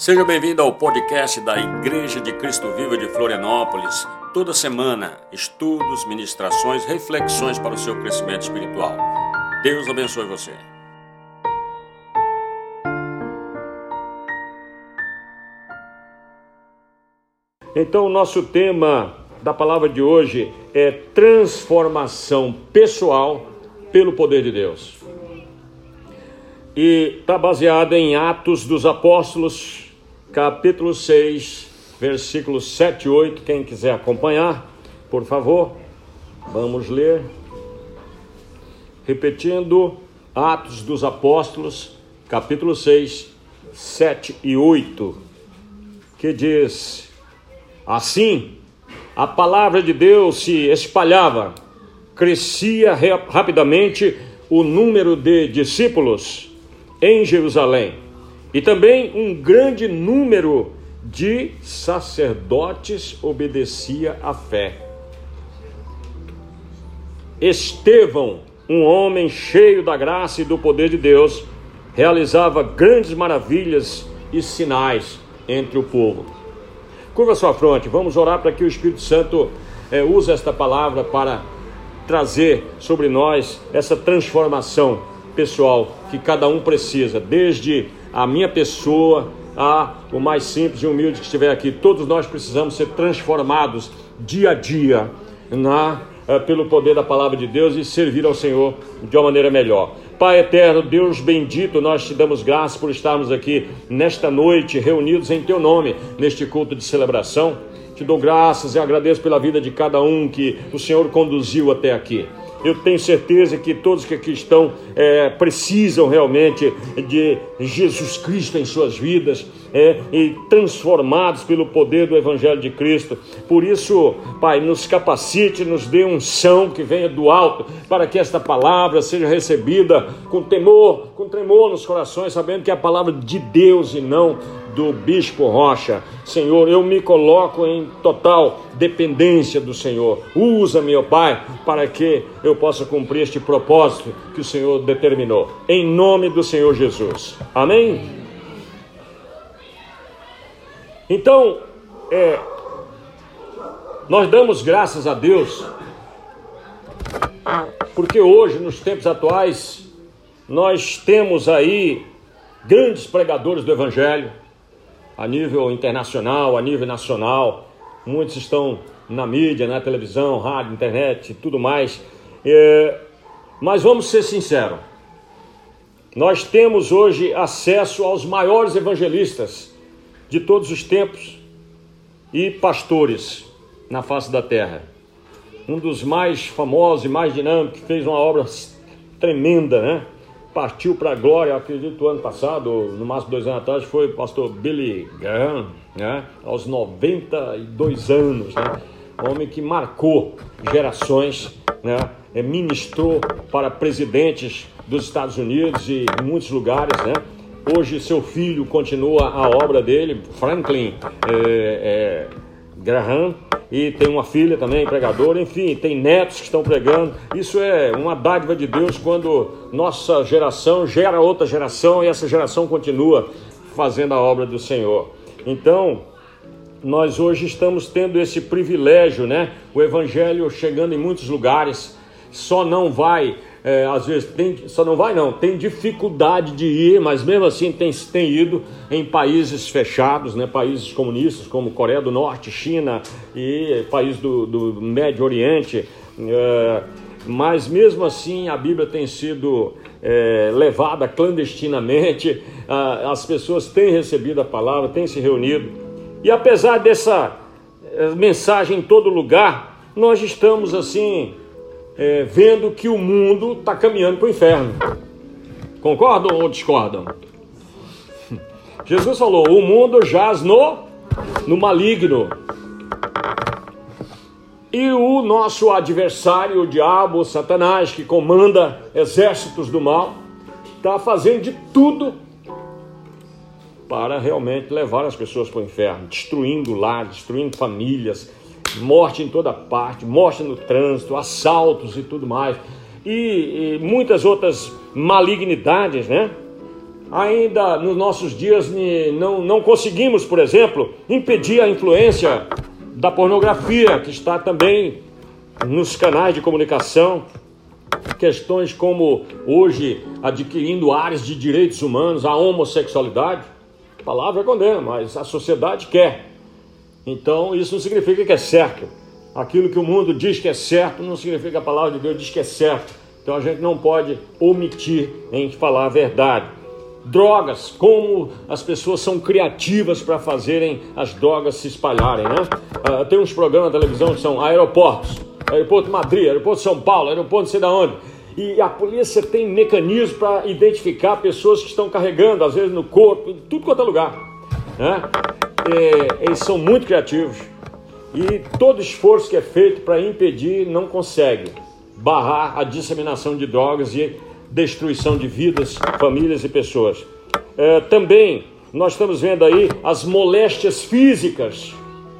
Seja bem-vindo ao podcast da Igreja de Cristo Vivo de Florianópolis. Toda semana, estudos, ministrações, reflexões para o seu crescimento espiritual. Deus abençoe você. Então, o nosso tema da palavra de hoje é transformação pessoal pelo poder de Deus. E está baseado em Atos dos Apóstolos, capítulo 6, versículos 7 e 8. Quem quiser acompanhar, por favor, vamos ler. Repetindo, Atos dos Apóstolos, capítulo 6, 7 e 8, que diz: Assim, a palavra de Deus se espalhava, crescia rapidamente o número de discípulos em Jerusalém e também um grande número de sacerdotes obedecia à fé. Estevão, um homem cheio da graça e do poder de Deus, realizava grandes maravilhas e sinais entre o povo. Curva sua fronte, vamos orar para que o Espírito Santo é, use esta palavra para trazer sobre nós essa transformação pessoal que cada um precisa, desde a minha pessoa a o mais simples e humilde que estiver aqui. Todos nós precisamos ser transformados dia a dia na eh, pelo poder da palavra de Deus e servir ao Senhor de uma maneira melhor. Pai eterno, Deus bendito, nós te damos graças por estarmos aqui nesta noite reunidos em teu nome, neste culto de celebração. Te dou graças e agradeço pela vida de cada um que o Senhor conduziu até aqui. Eu tenho certeza que todos que aqui estão é, precisam realmente de Jesus Cristo em suas vidas é, e transformados pelo poder do Evangelho de Cristo. Por isso, Pai, nos capacite, nos dê um são que venha do alto, para que esta palavra seja recebida com temor, com tremor nos corações, sabendo que é a palavra de Deus e não do Bispo Rocha. Senhor, eu me coloco em total dependência do Senhor. Usa, meu Pai, para que eu possa cumprir este propósito que o Senhor determinou. Em nome do Senhor Jesus. Amém? Então, é, nós damos graças a Deus, porque hoje, nos tempos atuais, nós temos aí grandes pregadores do Evangelho, a nível internacional, a nível nacional. Muitos estão na mídia, na televisão, rádio, internet e tudo mais. É, mas vamos ser sinceros. Nós temos hoje acesso aos maiores evangelistas de todos os tempos e pastores na face da terra. Um dos mais famosos e mais dinâmicos, que fez uma obra tremenda, né? Partiu para a glória, acredito, ano passado, no máximo dois anos atrás, foi o pastor Billy Graham, né? aos 92 anos, né? homem que marcou gerações, né? É, ministrou para presidentes dos Estados Unidos e em muitos lugares, né? Hoje seu filho continua a obra dele, Franklin é, é, Graham, e tem uma filha também, pregadora, enfim, tem netos que estão pregando. Isso é uma dádiva de Deus quando nossa geração gera outra geração e essa geração continua fazendo a obra do Senhor. Então, nós hoje estamos tendo esse privilégio, né? O evangelho chegando em muitos lugares, só não vai é, às vezes tem, só não vai não, tem dificuldade de ir, mas mesmo assim tem, tem ido em países fechados, né, países comunistas como Coreia do Norte, China e países do, do Médio Oriente. É, mas mesmo assim a Bíblia tem sido é, levada clandestinamente, as pessoas têm recebido a palavra, têm se reunido, e apesar dessa é, mensagem em todo lugar, nós estamos assim é, vendo que o mundo está caminhando para o inferno. Concordam ou discordam? Jesus falou: o mundo jaz no, no maligno. E o nosso adversário, o diabo, o Satanás, que comanda exércitos do mal, está fazendo de tudo para realmente levar as pessoas para o inferno, destruindo lares, destruindo famílias, morte em toda parte, morte no trânsito, assaltos e tudo mais, e, e muitas outras malignidades, né? ainda nos nossos dias não, não conseguimos, por exemplo, impedir a influência da pornografia, que está também nos canais de comunicação. Questões como hoje adquirindo áreas de direitos humanos, a homossexualidade. A palavra condena, mas a sociedade quer. Então isso não significa que é certo. Aquilo que o mundo diz que é certo não significa que a palavra de Deus diz que é certo. Então a gente não pode omitir em falar a verdade. Drogas, como as pessoas são criativas para fazerem as drogas se espalharem, né? Uh, tem uns programas de televisão que são aeroportos, aeroporto de Madrid, aeroporto de São Paulo, aeroporto não sei da onde. E a polícia tem mecanismos para identificar pessoas que estão carregando, às vezes no corpo, em tudo quanto é lugar. Né? E, eles são muito criativos. E todo esforço que é feito para impedir não consegue barrar a disseminação de drogas e destruição de vidas, famílias e pessoas. É, também nós estamos vendo aí as moléstias físicas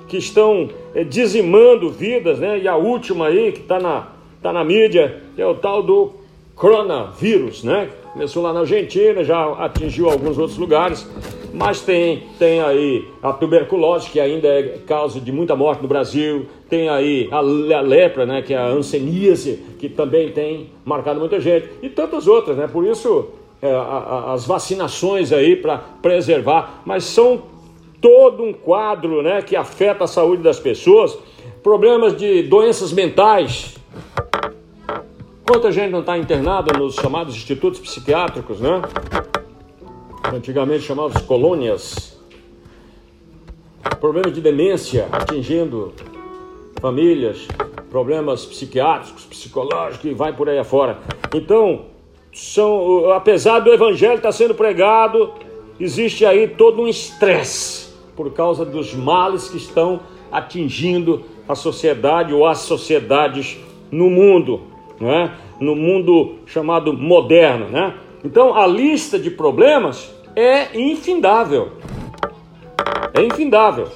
que estão é, dizimando vidas, né? E a última aí que está na, tá na mídia é o tal do coronavírus, né? Começou lá na Argentina, já atingiu alguns outros lugares, mas tem, tem aí a tuberculose, que ainda é causa de muita morte no Brasil, tem aí a, lepra, né, que é a anseníase, que também tem marcado muita gente, e tantas outras, né? Por isso é, a, a, as vacinações aí para preservar, mas são todo um quadro, né, que afeta a saúde das pessoas, problemas de doenças mentais, Quanta gente não está internada nos chamados institutos psiquiátricos, né? Antigamente chamados colônias. Problemas de demência atingindo famílias, problemas psiquiátricos, psicológicos e vai por aí afora. Então, são, apesar do evangelho estar sendo pregado, existe aí todo um estresse por causa dos males que estão atingindo a sociedade ou as sociedades no mundo não é? no mundo chamado moderno. Né? Então a lista de problemas é infindável. É infindável.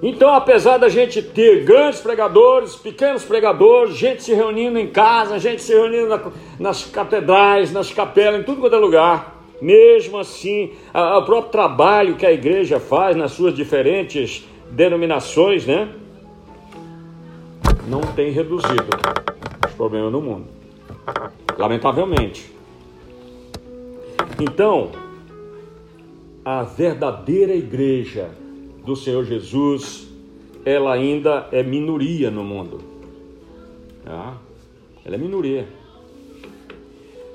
Então, apesar da gente ter grandes pregadores, pequenos pregadores, gente se reunindo em casa, gente se reunindo na, nas catedrais, nas capelas, em tudo quanto é lugar, mesmo assim, o próprio trabalho que a igreja faz nas suas diferentes denominações, né? Não tem reduzido problemas no mundo. Lamentavelmente. Então, a verdadeira igreja do Senhor Jesus, ela ainda é minoria no mundo. Tá? Ela é minoria.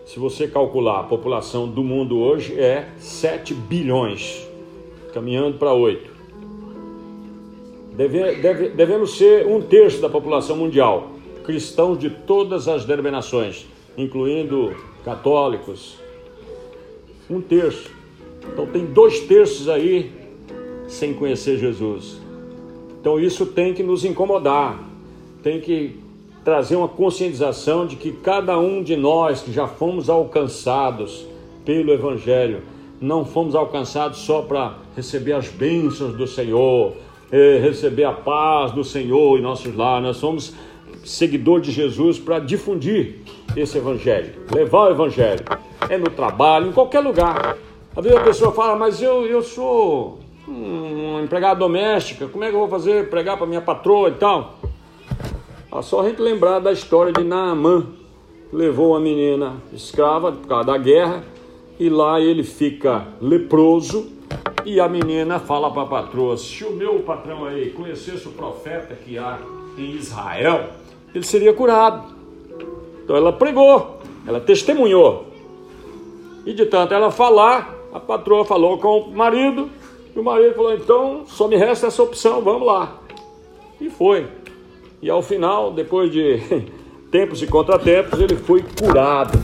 Se você calcular a população do mundo hoje é 7 bilhões, caminhando para 8. Deve, deve, devemos ser um terço da população mundial cristãos de todas as denominações, incluindo católicos. Um terço. Então tem dois terços aí sem conhecer Jesus. Então isso tem que nos incomodar, tem que trazer uma conscientização de que cada um de nós que já fomos alcançados pelo Evangelho, não fomos alcançados só para receber as bênçãos do Senhor, eh, receber a paz do Senhor em nossos lares, nós somos seguidor de Jesus para difundir esse evangelho, levar o evangelho. É no trabalho, em qualquer lugar. Às vezes a pessoa fala, mas eu, eu sou uma empregada doméstica, como é que eu vou fazer pregar para minha patroa e tal? É só a gente lembrar da história de Naamã, que levou uma menina escrava por causa da guerra, e lá ele fica leproso, e a menina fala para a patroa: se o meu patrão aí conhecesse o profeta que há em Israel, ele seria curado. Então ela pregou, ela testemunhou. E de tanto ela falar, a patroa falou com o marido, e o marido falou: então só me resta essa opção, vamos lá. E foi. E ao final, depois de tempos e contratempos, ele foi curado.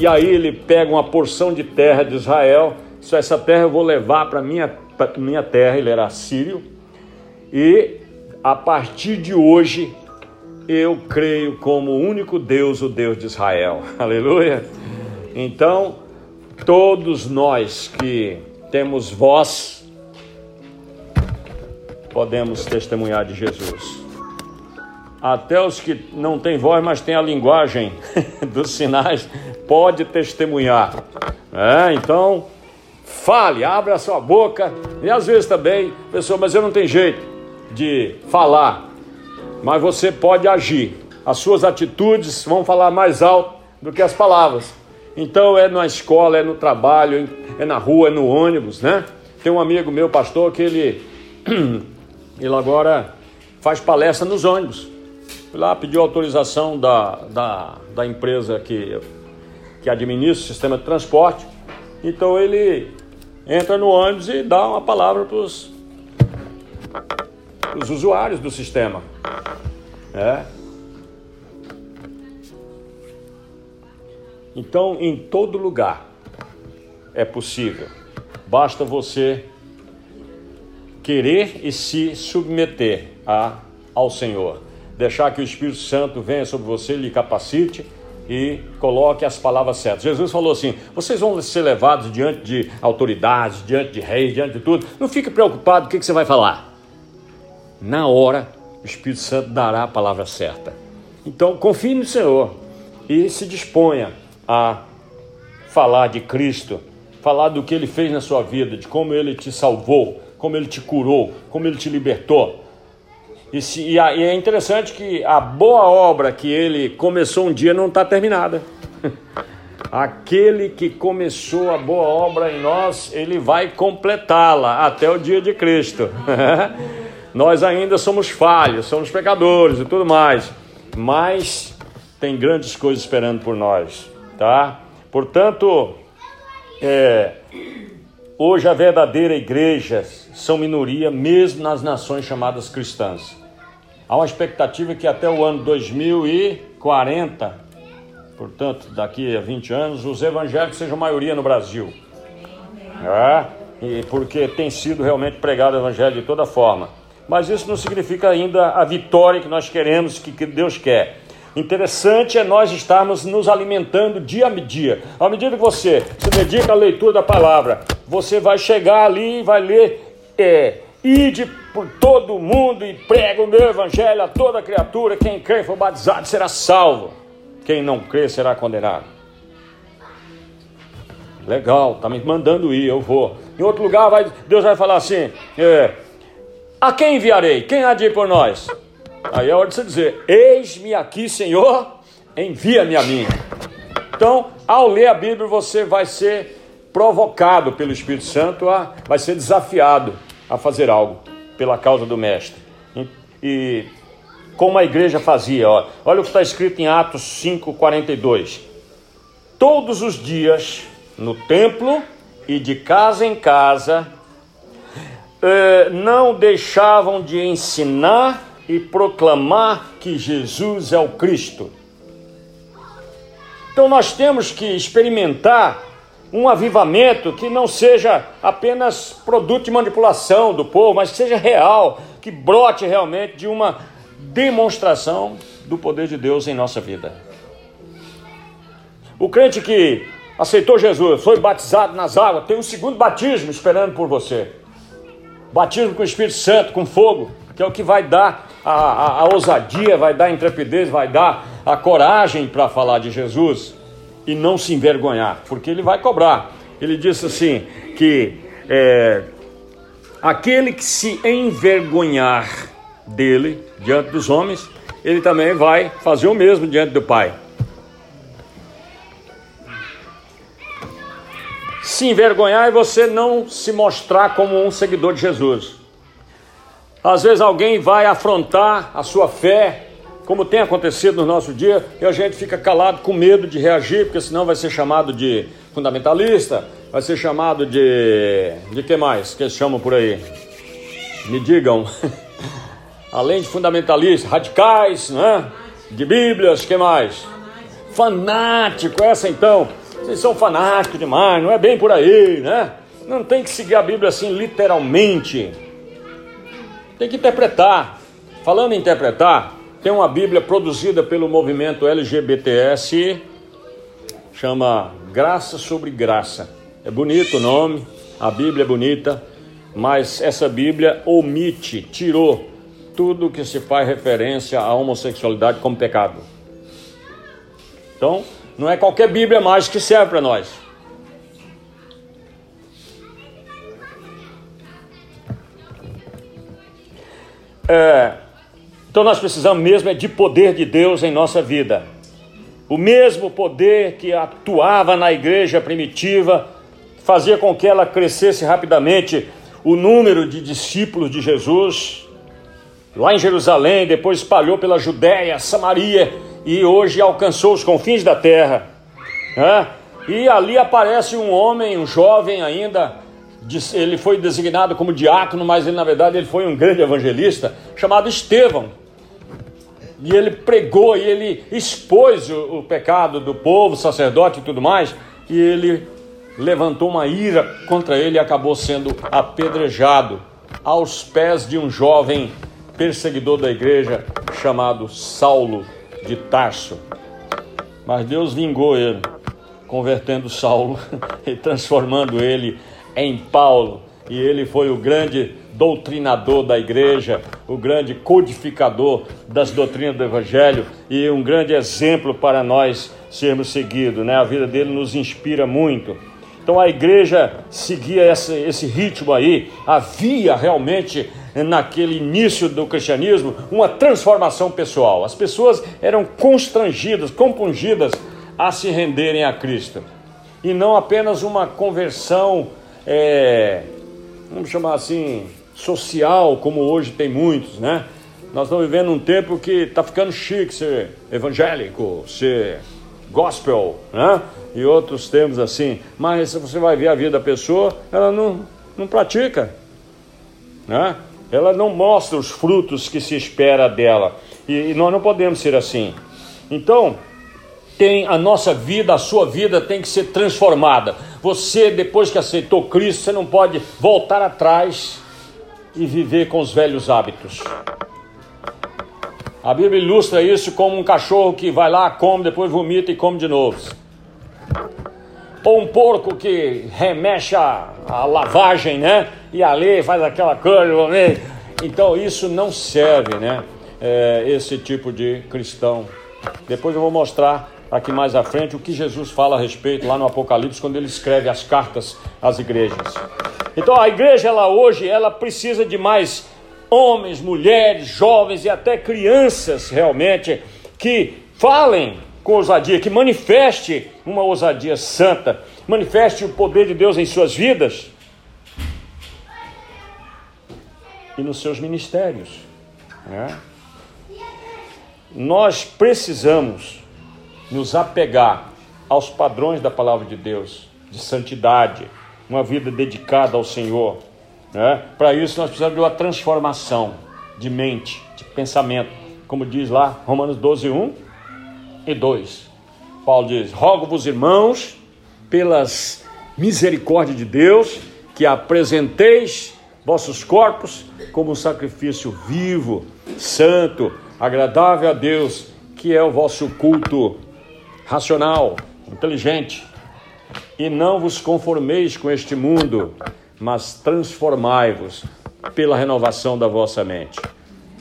E aí ele pega uma porção de terra de Israel, só essa terra eu vou levar para minha, minha terra, ele era sírio, e a partir de hoje eu creio como o único Deus, o Deus de Israel. Aleluia. Então, todos nós que temos voz, podemos testemunhar de Jesus. Até os que não têm voz, mas têm a linguagem dos sinais, pode testemunhar. É, então, fale, abra a sua boca. E às vezes também, pessoa, mas eu não tenho jeito de falar. Mas você pode agir. As suas atitudes vão falar mais alto do que as palavras. Então é na escola, é no trabalho, é na rua, é no ônibus, né? Tem um amigo meu, pastor, que ele, ele agora faz palestra nos ônibus. Fui lá, pediu autorização da, da, da empresa que, que administra o sistema de transporte. Então ele entra no ônibus e dá uma palavra para os usuários do sistema. É. Então, em todo lugar é possível. Basta você querer e se submeter a, ao Senhor. Deixar que o Espírito Santo venha sobre você, lhe capacite e coloque as palavras certas. Jesus falou assim: vocês vão ser levados diante de autoridades, diante de reis, diante de tudo. Não fique preocupado, o que, que você vai falar? Na hora, o Espírito Santo dará a palavra certa. Então, confie no Senhor e se disponha a falar de Cristo, falar do que ele fez na sua vida, de como ele te salvou, como ele te curou, como ele te libertou. E, se, e, é interessante que a boa obra que ele começou um dia não está terminada. Aquele que começou a boa obra em nós, ele vai completá-la até o dia de Cristo. nós ainda somos falhos, somos pecadores e tudo mais, mas tem grandes coisas esperando por nós tá? Portanto, é, hoje a verdadeira igreja são minoria mesmo nas nações chamadas cristãs. Há uma expectativa que até o ano 2040, portanto, daqui a 20 anos, os evangélicos sejam maioria no Brasil. É, porque tem sido realmente pregado o evangelho de toda forma. Mas isso não significa ainda a vitória que nós queremos, que, Deus quer. Interessante é nós estarmos nos alimentando dia a dia. À medida que você se dedica à leitura da palavra, você vai chegar ali e vai ler, é, ide por todo mundo e prega o meu evangelho a toda criatura. Quem crê e for batizado será salvo. Quem não crê será condenado. Legal, tá me mandando ir, eu vou. Em outro lugar, vai, Deus vai falar assim: é, A quem enviarei? Quem há de ir por nós? Aí é hora de você dizer: Eis-me aqui, Senhor, envia-me a mim. Então, ao ler a Bíblia, você vai ser provocado pelo Espírito Santo, a, vai ser desafiado a fazer algo pela causa do Mestre. E, como a igreja fazia, ó, olha o que está escrito em Atos 5,42. Todos os dias, no templo e de casa em casa, eh, não deixavam de ensinar e proclamar que Jesus é o Cristo. Então nós temos que experimentar um avivamento que não seja apenas produto de manipulação do povo, mas que seja real, que brote realmente de uma demonstração do poder de Deus em nossa vida. O crente que aceitou Jesus, foi batizado nas águas, tem um segundo batismo esperando por você. Batismo com o Espírito Santo, com fogo, que é o que vai dar a, a, a ousadia, vai dar a intrepidez, vai dar a coragem para falar de Jesus e não se envergonhar, porque ele vai cobrar. Ele disse assim: que é, aquele que se envergonhar dele diante dos homens, ele também vai fazer o mesmo diante do Pai. Se envergonhar é você não se mostrar como um seguidor de Jesus. Às vezes alguém vai afrontar a sua fé, como tem acontecido no nosso dia, e a gente fica calado com medo de reagir, porque senão vai ser chamado de fundamentalista, vai ser chamado de. de que mais que eles chamam por aí? Me digam. Além de fundamentalistas, radicais, né? De Bíblias, que mais? Fanático, essa então. Vocês são fanáticos demais, não é bem por aí, né? Não tem que seguir a Bíblia assim literalmente. Tem que interpretar. Falando em interpretar, tem uma Bíblia produzida pelo movimento LGBTS, chama Graça sobre Graça. É bonito o nome, a Bíblia é bonita, mas essa Bíblia omite, tirou tudo que se faz referência à homossexualidade como pecado. Então, não é qualquer Bíblia mais que serve para nós. É, então nós precisamos mesmo é de poder de Deus em nossa vida. O mesmo poder que atuava na igreja primitiva, fazia com que ela crescesse rapidamente o número de discípulos de Jesus. Lá em Jerusalém, depois espalhou pela Judéia, Samaria e hoje alcançou os confins da terra. Né? E ali aparece um homem, um jovem ainda, ele foi designado como diácono, mas ele na verdade ele foi um grande evangelista, chamado Estevão e ele pregou e ele expôs o, o pecado do povo, sacerdote e tudo mais, e ele levantou uma ira contra ele e acabou sendo apedrejado aos pés de um jovem perseguidor da igreja chamado Saulo de Tarso. Mas Deus vingou ele, convertendo Saulo e transformando ele em Paulo, e ele foi o grande doutrinador da igreja, o grande codificador das doutrinas do Evangelho e um grande exemplo para nós sermos seguidos. Né? A vida dele nos inspira muito. Então a igreja seguia esse, esse ritmo aí, havia realmente naquele início do cristianismo uma transformação pessoal. As pessoas eram constrangidas, compungidas a se renderem a Cristo. E não apenas uma conversão, é, vamos chamar assim, social, como hoje tem muitos, né? Nós estamos vivendo um tempo que está ficando chique ser evangélico, ser gospel, né? E outros termos assim. Mas se você vai ver a vida da pessoa, ela não, não pratica, né? Ela não mostra os frutos que se espera dela. E, e nós não podemos ser assim. Então, tem a nossa vida, a sua vida tem que ser transformada. Você, depois que aceitou Cristo, você não pode voltar atrás e viver com os velhos hábitos. A Bíblia ilustra isso como um cachorro que vai lá, come, depois vomita e come de novo. Ou um porco que remexe a, a lavagem, né? E ali faz aquela coisa. Então isso não serve, né? É, esse tipo de cristão. Depois eu vou mostrar aqui mais à frente o que Jesus fala a respeito lá no Apocalipse quando ele escreve as cartas às igrejas. Então a igreja ela hoje ela precisa de mais homens, mulheres, jovens e até crianças realmente que falem com ousadia, que manifeste uma ousadia santa, manifeste o poder de Deus em suas vidas e nos seus ministérios. Né? Nós precisamos nos apegar aos padrões da palavra de Deus, de santidade, uma vida dedicada ao Senhor. Né? Para isso, nós precisamos de uma transformação de mente, de pensamento, como diz lá Romanos 12, 1 e 2. Paulo diz: Rogo-vos, irmãos, pelas misericórdias de Deus, que apresenteis vossos corpos como um sacrifício vivo, santo, agradável a Deus, que é o vosso culto racional, inteligente. E não vos conformeis com este mundo, mas transformai-vos pela renovação da vossa mente,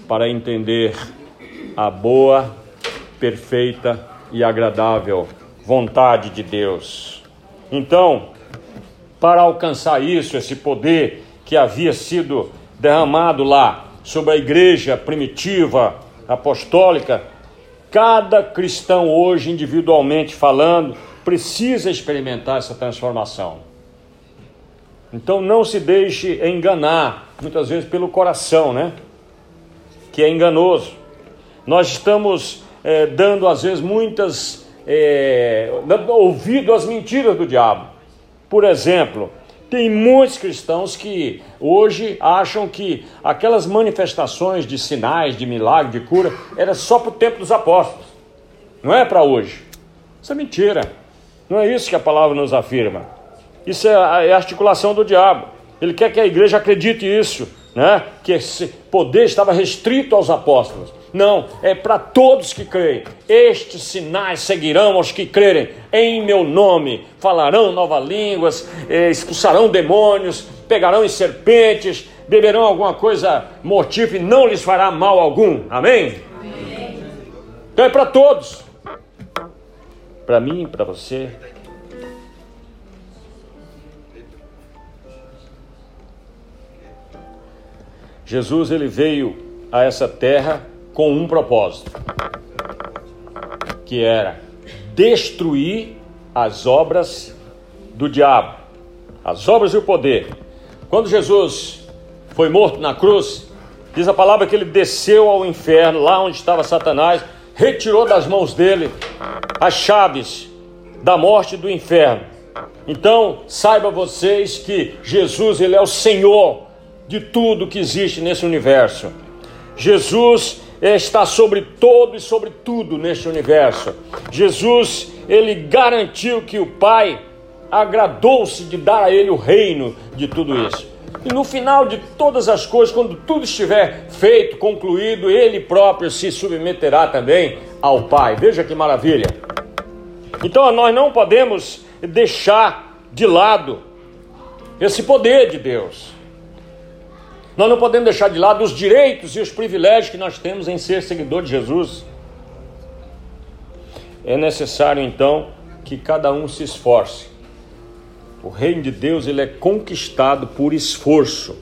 para entender a boa, perfeita e agradável vontade de Deus. Então, para alcançar isso, esse poder que havia sido derramado lá sobre a igreja primitiva, apostólica, cada cristão hoje, individualmente falando, precisa experimentar essa transformação. Então não se deixe enganar, muitas vezes pelo coração, né? Que é enganoso. Nós estamos é, dando, às vezes, muitas. É, ouvido às mentiras do diabo. Por exemplo, tem muitos cristãos que hoje acham que aquelas manifestações de sinais, de milagre, de cura, era só para o tempo dos apóstolos. Não é para hoje. Isso é mentira. Não é isso que a palavra nos afirma. Isso é a, é a articulação do diabo. Ele quer que a igreja acredite isso, né? Que esse poder estava restrito aos apóstolos. Não, é para todos que creem. Estes sinais seguirão aos que crerem. Em meu nome falarão novas línguas, eh, expulsarão demônios, pegarão em serpentes, beberão alguma coisa mortífera e não lhes fará mal algum. Amém? Amém. Então é para todos. Para mim, para você. Jesus ele veio a essa terra com um propósito, que era destruir as obras do diabo, as obras e o poder. Quando Jesus foi morto na cruz, diz a palavra que ele desceu ao inferno, lá onde estava Satanás, retirou das mãos dele as chaves da morte e do inferno. Então, saiba vocês que Jesus, ele é o Senhor de tudo que existe nesse universo. Jesus está sobre todo e sobre tudo neste universo. Jesus, ele garantiu que o Pai agradou-se de dar a ele o reino de tudo isso. E no final de todas as coisas, quando tudo estiver feito, concluído, ele próprio se submeterá também ao Pai. Veja que maravilha. Então nós não podemos deixar de lado esse poder de Deus. Nós não podemos deixar de lado os direitos e os privilégios que nós temos em ser seguidor de Jesus. É necessário então que cada um se esforce. O reino de Deus ele é conquistado por esforço.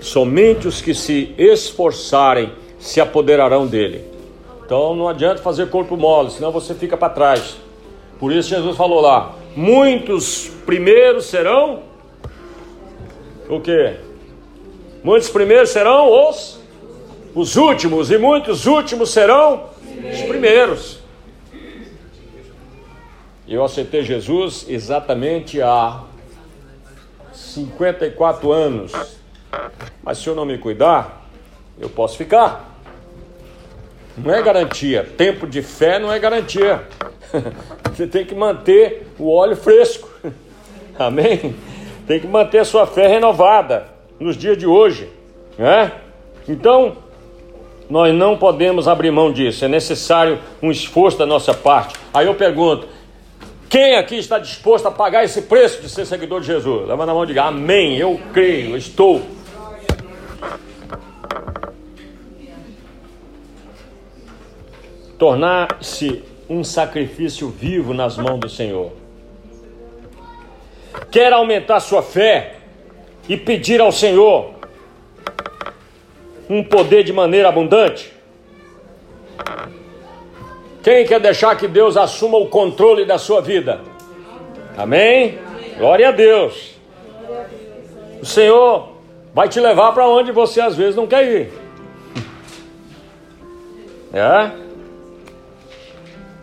Somente os que se esforçarem se apoderarão dele. Então não adianta fazer corpo mole, senão você fica para trás. Por isso Jesus falou lá: muitos primeiros serão o quê? Muitos primeiros serão os os últimos e muitos últimos serão os primeiros. Eu aceitei Jesus exatamente há 54 anos. Mas se eu não me cuidar, eu posso ficar. Não é garantia. Tempo de fé não é garantia. Você tem que manter o óleo fresco. Amém? Tem que manter a sua fé renovada nos dias de hoje, né? Então, nós não podemos abrir mão disso. É necessário um esforço da nossa parte. Aí eu pergunto: quem aqui está disposto a pagar esse preço de ser seguidor de Jesus? Leva na mão e diga: Amém. Eu creio, eu estou. Tornar-se um sacrifício vivo nas mãos do Senhor. Quer aumentar sua fé e pedir ao Senhor um poder de maneira abundante? Quem quer deixar que Deus assuma o controle da sua vida? Amém? Glória a Deus. O Senhor vai te levar para onde você às vezes não quer ir. É?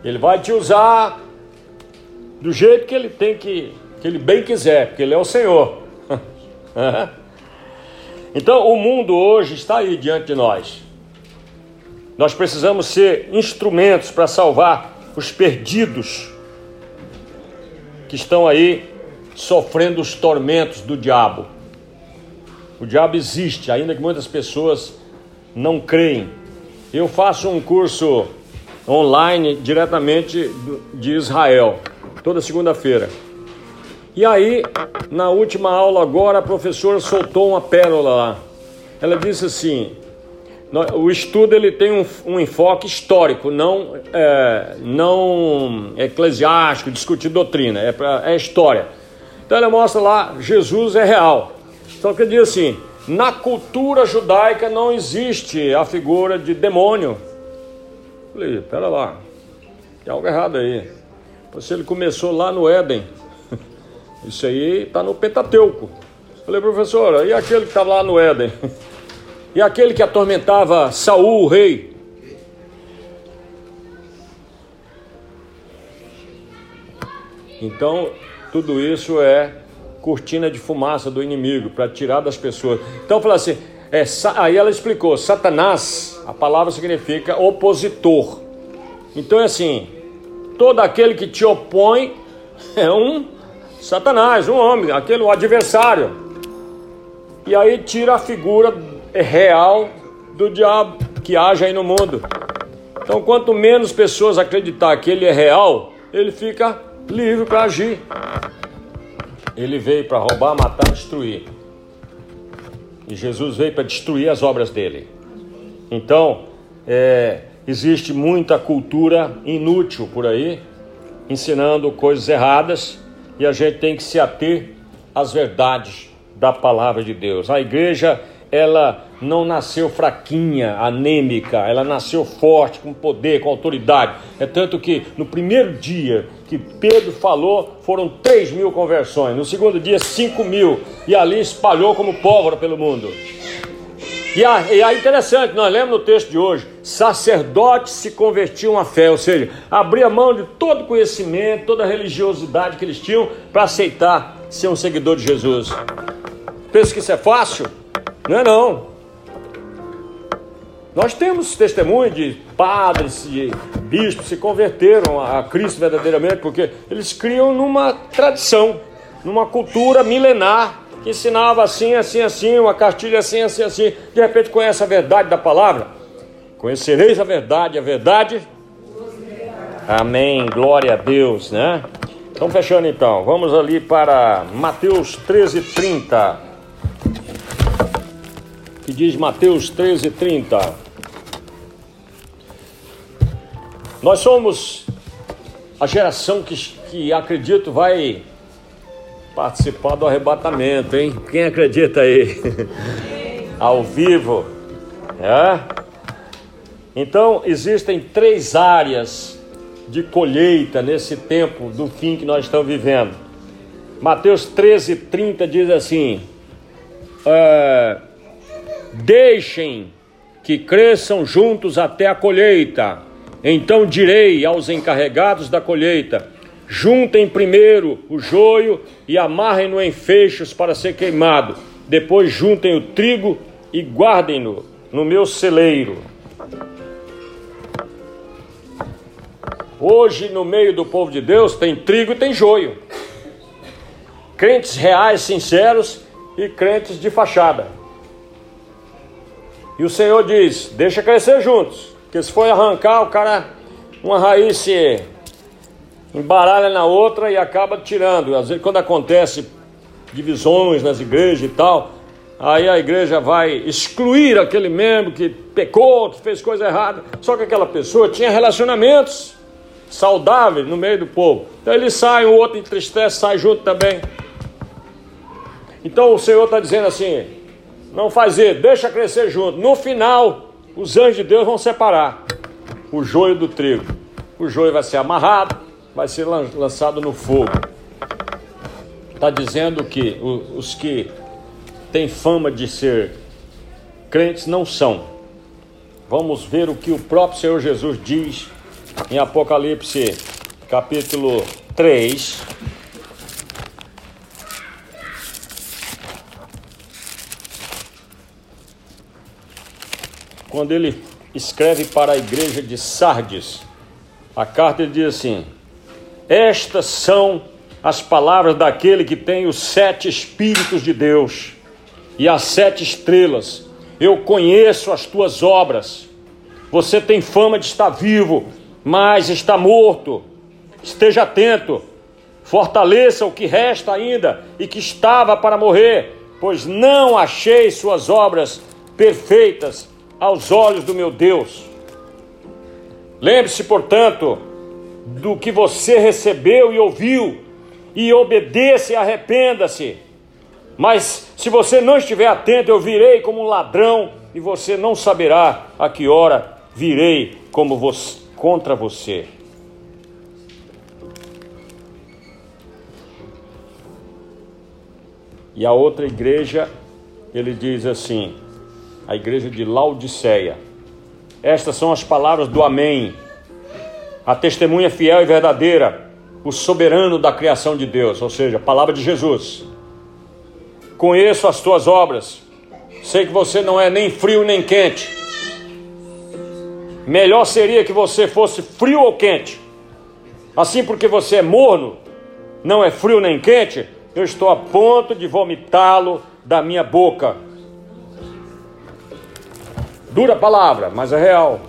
Ele vai te usar do jeito que ele tem que, que ele bem quiser, porque ele é o Senhor. então o mundo hoje está aí diante de nós. Nós precisamos ser instrumentos para salvar os perdidos que estão aí sofrendo os tormentos do diabo. O diabo existe, ainda que muitas pessoas não creem. Eu faço um curso online diretamente de Israel, toda segunda-feira. E aí, na última aula agora, a professora soltou uma pérola lá. Ela disse assim: o estudo ele tem um, um enfoque histórico, não, é, não eclesiástico, discutir doutrina, é, pra, é história. Então ela mostra lá, Jesus é real. Só que diz assim, na cultura judaica não existe a figura de demônio, Falei, pera lá, tem algo errado aí. Se ele começou lá no Éden, isso aí está no Pentateuco. Falei, professora, e aquele que estava lá no Éden? E aquele que atormentava Saul, o rei? Então, tudo isso é cortina de fumaça do inimigo para tirar das pessoas. Então, falei assim: é, aí ela explicou: Satanás, a palavra significa opositor. Então é assim: todo aquele que te opõe é um Satanás, um homem, aquele adversário. E aí tira a figura real do diabo que age aí no mundo. Então, quanto menos pessoas acreditar que ele é real, ele fica livre para agir. Ele veio para roubar, matar, destruir. E Jesus veio para destruir as obras dele. Então, é, existe muita cultura inútil por aí, ensinando coisas erradas, e a gente tem que se ater às verdades da palavra de Deus. A igreja ela não nasceu fraquinha, anêmica, ela nasceu forte, com poder, com autoridade. É tanto que no primeiro dia que Pedro falou, foram 3 mil conversões, no segundo dia, 5 mil, e ali espalhou como pólvora pelo mundo. E aí interessante, nós lemos no texto de hoje, sacerdotes se convertiam à fé, ou seja, abria mão de todo conhecimento, toda religiosidade que eles tinham para aceitar ser um seguidor de Jesus. Pensa que isso é fácil? Não é não. Nós temos testemunho de padres, de bispos se converteram a Cristo verdadeiramente, porque eles criam numa tradição, numa cultura milenar que ensinava assim, assim, assim, uma cartilha assim, assim, assim. De repente conhece a verdade da palavra. Conhecereis a verdade, a verdade. Amém, glória a Deus, né? Então fechando então, vamos ali para Mateus 13, 30. Que diz Mateus 13, 30. Nós somos a geração que, que acredito vai participar do arrebatamento, hein? Quem acredita aí? Ao vivo. É? Então, existem três áreas de colheita nesse tempo do fim que nós estamos vivendo. Mateus 13, 30 diz assim: é, Deixem que cresçam juntos até a colheita. Então direi aos encarregados da colheita: Juntem primeiro o joio e amarrem-no em feixes para ser queimado. Depois juntem o trigo e guardem-no no meu celeiro. Hoje, no meio do povo de Deus, tem trigo e tem joio. Crentes reais, sinceros e crentes de fachada. E o Senhor diz: deixa crescer juntos, porque se for arrancar, o cara, uma raiz se embaralha na outra e acaba tirando. Às vezes, quando acontece divisões nas igrejas e tal, aí a igreja vai excluir aquele membro que pecou, que fez coisa errada. Só que aquela pessoa tinha relacionamentos saudáveis no meio do povo. Então ele sai, o outro entristece, sai junto também. Então o Senhor está dizendo assim: não fazer, deixa crescer junto. No final, os anjos de Deus vão separar o joio do trigo. O joio vai ser amarrado, vai ser lançado no fogo. Está dizendo que os que têm fama de ser crentes não são. Vamos ver o que o próprio Senhor Jesus diz em Apocalipse capítulo 3. Quando ele escreve para a igreja de Sardes, a carta ele diz assim: estas são as palavras daquele que tem os sete Espíritos de Deus e as sete estrelas. Eu conheço as tuas obras. Você tem fama de estar vivo, mas está morto. Esteja atento, fortaleça o que resta ainda e que estava para morrer, pois não achei suas obras perfeitas aos olhos do meu Deus. Lembre-se, portanto, do que você recebeu e ouviu, e obedeça e arrependa-se. Mas se você não estiver atento, eu virei como um ladrão, e você não saberá a que hora virei como você, contra você. E a outra igreja, ele diz assim: a igreja de Laodiceia. Estas são as palavras do Amém, a testemunha fiel e verdadeira, o soberano da criação de Deus, ou seja, a palavra de Jesus. Conheço as tuas obras, sei que você não é nem frio nem quente. Melhor seria que você fosse frio ou quente. Assim, porque você é morno, não é frio nem quente, eu estou a ponto de vomitá-lo da minha boca. Dura palavra, mas é real.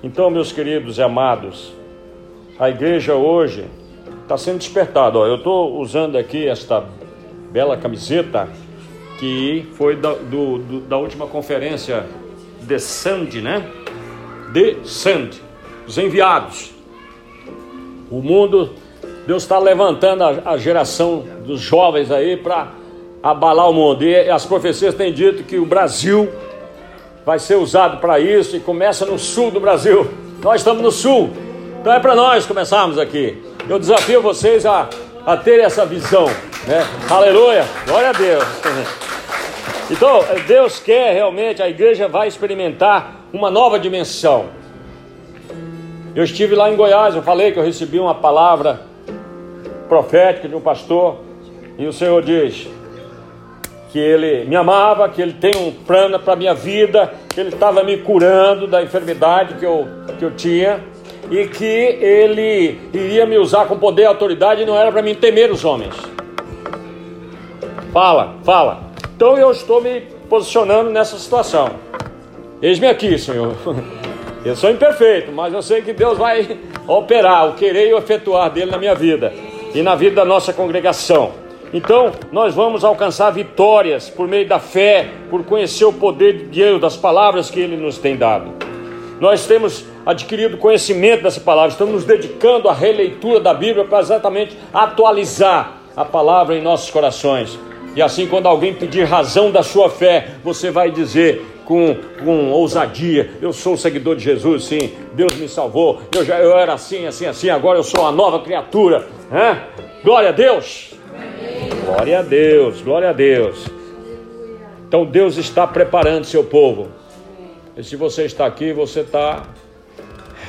Então, meus queridos e amados, a igreja hoje está sendo despertada. Eu estou usando aqui esta bela camiseta que foi da, do, do, da última conferência de Sand, né? De Sand, os enviados. O mundo, Deus está levantando a, a geração dos jovens aí para abalar o mundo. E as profecias têm dito que o Brasil vai ser usado para isso e começa no sul do Brasil. Nós estamos no sul, então é para nós começarmos aqui. Eu desafio vocês a, a ter essa visão, né? Aleluia, glória a Deus. Então, Deus quer realmente, a igreja vai experimentar uma nova dimensão. Eu estive lá em Goiás, eu falei que eu recebi uma palavra profética de um pastor, e o Senhor diz que ele me amava, que ele tem um plano para a minha vida, que ele estava me curando da enfermidade que eu, que eu tinha, e que ele iria me usar com poder e autoridade, e não era para mim temer os homens. Fala, fala. Então eu estou me posicionando nessa situação. Eis-me aqui, Senhor. Eu sou imperfeito, mas eu sei que Deus vai operar o querer e o efetuar dele na minha vida e na vida da nossa congregação. Então, nós vamos alcançar vitórias por meio da fé, por conhecer o poder de Deus, das palavras que Ele nos tem dado. Nós temos adquirido conhecimento dessa palavra, estamos nos dedicando à releitura da Bíblia para exatamente atualizar a palavra em nossos corações. E assim, quando alguém pedir razão da sua fé, você vai dizer com, com ousadia: Eu sou seguidor de Jesus, sim, Deus me salvou, eu, já, eu era assim, assim, assim, agora eu sou uma nova criatura. Né? Glória a Deus! Glória a Deus, glória a Deus. Então Deus está preparando seu povo. E se você está aqui, você está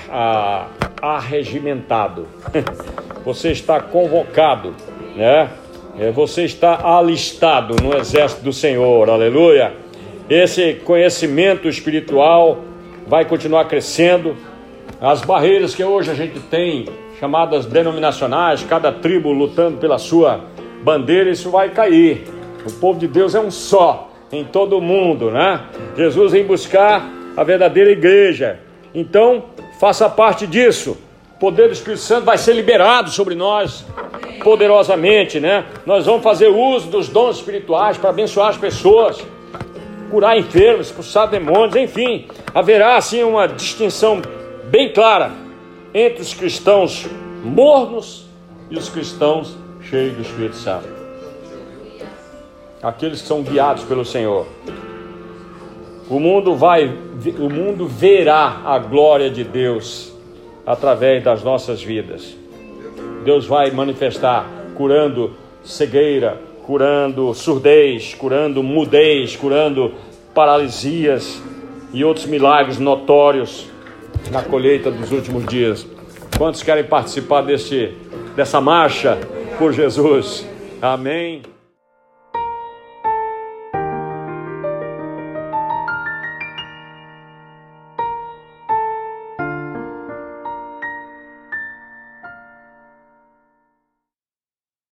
ah, arregimentado. Você está convocado, né? É, você está alistado no exército do Senhor, aleluia. Esse conhecimento espiritual vai continuar crescendo. As barreiras que hoje a gente tem, chamadas denominacionais, cada tribo lutando pela sua bandeira, isso vai cair. O povo de Deus é um só em todo o mundo, né? Jesus vem buscar a verdadeira igreja. Então, faça parte disso. O poder do Espírito Santo vai ser liberado sobre nós poderosamente, né? Nós vamos fazer uso dos dons espirituais para abençoar as pessoas, curar enfermos, expulsar demônios, enfim, haverá assim uma distinção bem clara entre os cristãos mornos e os cristãos cheios do Espírito Santo. Aqueles que são guiados pelo Senhor. O mundo vai, o mundo verá a glória de Deus através das nossas vidas. Deus vai manifestar curando cegueira, curando surdez, curando mudez, curando paralisias e outros milagres notórios na colheita dos últimos dias. Quantos querem participar desse, dessa marcha por Jesus? Amém.